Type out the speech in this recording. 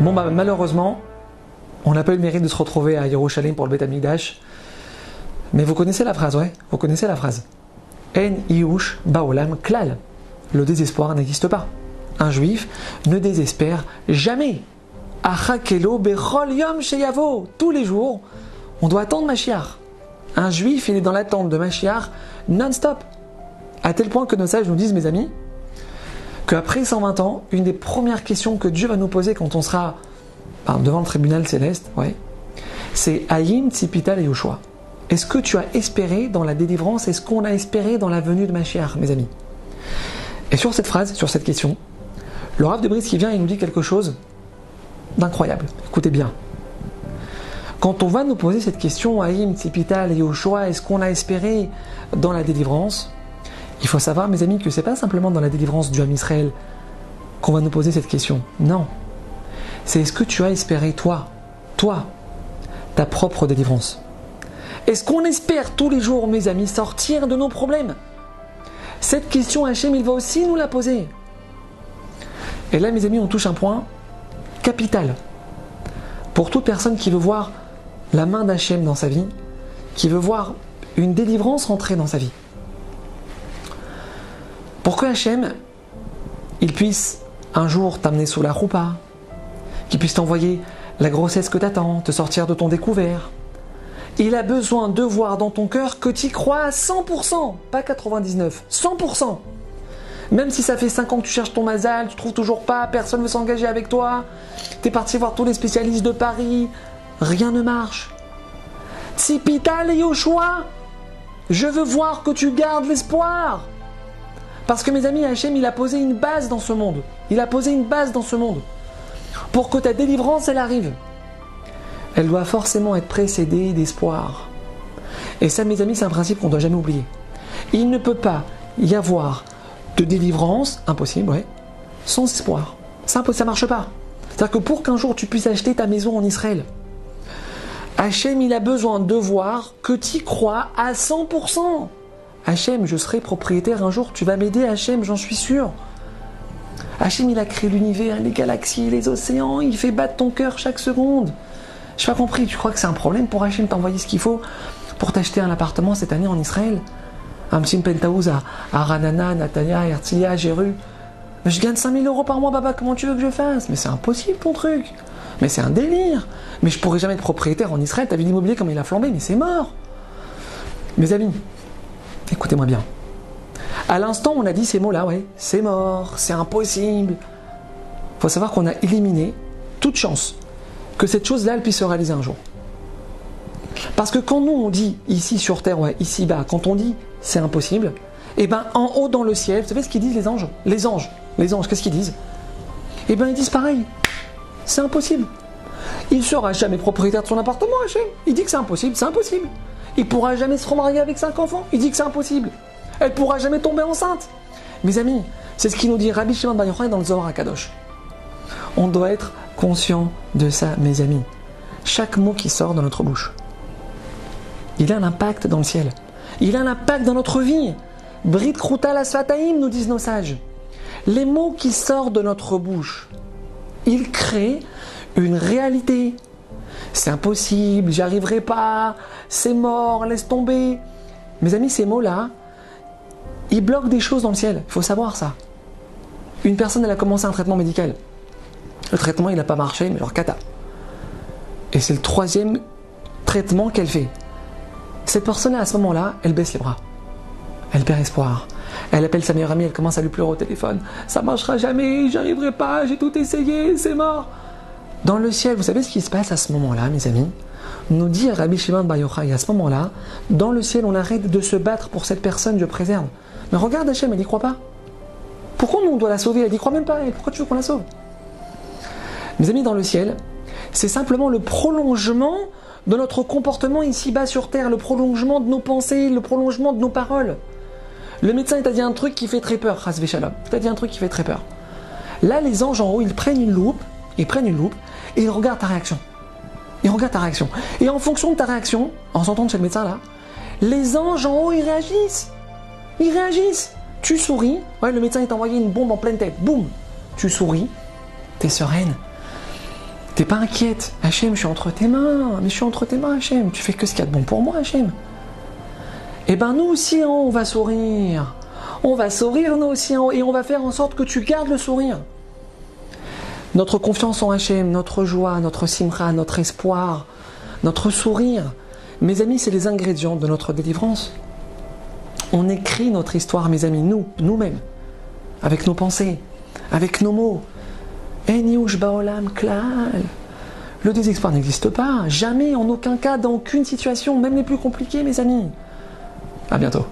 Bon, bah, malheureusement, on n'a pas eu le mérite de se retrouver à Yerushalayim pour le Beth Amikdash. Mais vous connaissez la phrase, ouais Vous connaissez la phrase. En iush baolam klal. Le désespoir n'existe pas. Un juif ne désespère jamais. Achakelo bechol yom sheyavo. Tous les jours, on doit attendre Mashiach. Un juif, il est dans l'attente de Mashiach non-stop. À tel point que nos sages nous disent, mes amis, qu'après 120 ans, une des premières questions que Dieu va nous poser quand on sera devant le tribunal céleste, c'est Ayim Tzipita Yoshua. Est-ce que tu as espéré dans la délivrance? Est-ce qu'on a espéré dans la venue de Mashiach, mes amis? Et sur cette phrase, sur cette question, le Rav de Brice qui vient et nous dit quelque chose d'incroyable. Écoutez bien. Quand on va nous poser cette question, Aïm, Tzipita, Yoshua, est-ce qu'on a espéré dans la délivrance? Il faut savoir, mes amis, que c'est pas simplement dans la délivrance du Ham Israël qu'on va nous poser cette question. Non. C'est est-ce que tu as espéré, toi, toi, ta propre délivrance? Est-ce qu'on espère tous les jours, mes amis, sortir de nos problèmes? Cette question, Hachem, il va aussi nous la poser. Et là, mes amis, on touche un point capital pour toute personne qui veut voir la main d'Hachem dans sa vie, qui veut voir une délivrance rentrer dans sa vie. Pour que Hachem, il puisse un jour t'amener sous la roupa, qu'il puisse t'envoyer la grossesse que t'attends, te sortir de ton découvert. Il a besoin de voir dans ton cœur que tu crois à 100%, pas 99, 100%. Même si ça fait 5 ans que tu cherches ton mazal, tu trouves toujours pas, personne ne veut s'engager avec toi, tu es parti voir tous les spécialistes de Paris, rien ne marche. Tsipital et Yoshua, je veux voir que tu gardes l'espoir. Parce que mes amis, Hachem, il a posé une base dans ce monde. Il a posé une base dans ce monde. Pour que ta délivrance, elle arrive. Elle doit forcément être précédée d'espoir. Et ça, mes amis, c'est un principe qu'on ne doit jamais oublier. Il ne peut pas y avoir de délivrance, impossible, ouais, sans espoir. Ça, ça marche pas. C'est-à-dire que pour qu'un jour tu puisses acheter ta maison en Israël, Hachem, il a besoin de voir que tu crois à 100%. Hachem, je serai propriétaire un jour, tu vas m'aider, Hachem, j'en suis sûr. Hachem, il a créé l'univers, les galaxies, les océans, il fait battre ton cœur chaque seconde. Je pas compris, tu crois que c'est un problème pour Hachem t'envoyer ce qu'il faut pour t'acheter un appartement cette année en Israël? Un petit penthouse à, Ranana, Natania, Herzliya, Jéru. Mais je gagne 5000 euros par mois, papa, comment tu veux que je fasse? Mais c'est impossible ton truc. Mais c'est un délire. Mais je pourrais jamais être propriétaire en Israël. T'as vu l'immobilier comme il a flambé, mais c'est mort. Mes amis, écoutez-moi bien. À l'instant, on a dit ces mots-là, ouais, c'est mort, c'est impossible. Il faut savoir qu'on a éliminé toute chance que cette chose-là, puisse se réaliser un jour. Parce que quand nous, on dit ici sur Terre, ouais, ici bas, quand on dit c'est impossible, et eh ben en haut dans le ciel, vous savez ce qu'ils disent les anges? Les anges, les anges, qu'est-ce qu'ils disent? Eh ben ils disent pareil, c'est impossible. Il sera jamais propriétaire de son appartement, Hachem. Il dit que c'est impossible, c'est impossible. Il pourra jamais se remarier avec cinq enfants, il dit que c'est impossible. Elle pourra jamais tomber enceinte. Mes amis, c'est ce qui nous dit Rabbi Shimon Bar Yochai dans le Zohar Kadosh. On doit être conscient de ça, mes amis. Chaque mot qui sort de notre bouche, il a un impact dans le ciel. Il a un impact dans notre vie. Brit Kruta la nous disent nos sages. Les mots qui sortent de notre bouche, ils créent une réalité. C'est impossible, j'y arriverai pas, c'est mort, laisse tomber. Mes amis, ces mots-là, ils bloquent des choses dans le ciel. Il faut savoir ça. Une personne, elle a commencé un traitement médical. Le traitement, il n'a pas marché, mais genre cata. Et c'est le troisième traitement qu'elle fait. Cette personne-là, à ce moment-là, elle baisse les bras. Elle perd espoir. Elle appelle sa meilleure amie, elle commence à lui pleurer au téléphone. Ça marchera jamais, j'y arriverai pas, j'ai tout essayé, c'est mort. Dans le ciel, vous savez ce qui se passe à ce moment-là, mes amis? Nous dit Rabbi Shimon Bar Yochai, à ce moment-là, dans le ciel, on arrête de se battre pour cette personne, Dieu préserve. Mais regarde Hachem, elle n'y croit pas. Pourquoi nous on doit la sauver? Elle n'y croit même pas. pourquoi tu veux qu'on la sauve? Mes amis, dans le ciel, c'est simplement le prolongement de notre comportement ici-bas sur terre, le prolongement de nos pensées, le prolongement de nos paroles. Le médecin t'a dit un truc qui fait très peur, Rasvé Shalom. Il t'a dit un truc qui fait très peur. Là, les anges en haut, ils prennent une loupe, ils prennent une loupe et ils regardent ta réaction. Ils regardent ta réaction. Et en fonction de ta réaction, en s'entendant chez le médecin là, les anges en haut, ils réagissent. Ils réagissent. Tu souris, le médecin t'a envoyé une bombe en pleine tête, boum, tu souris, t'es sereine. T'es pas inquiète. Hachem, je suis entre tes mains. Mais je suis entre tes mains, Hachem. Tu fais que ce qu'il y a de bon pour moi, Hachem. Eh ben nous aussi, hein, on va sourire. On va sourire nous aussi hein, et on va faire en sorte que tu gardes le sourire. Notre confiance en Hachem, notre joie, notre simra, notre espoir, notre sourire. Mes amis, c'est les ingrédients de notre délivrance. On écrit notre histoire, mes amis, nous, nous-mêmes, avec nos pensées, avec nos mots. baolam klal. Le désespoir n'existe pas, jamais, en aucun cas, dans aucune situation, même les plus compliquées, mes amis. À bientôt.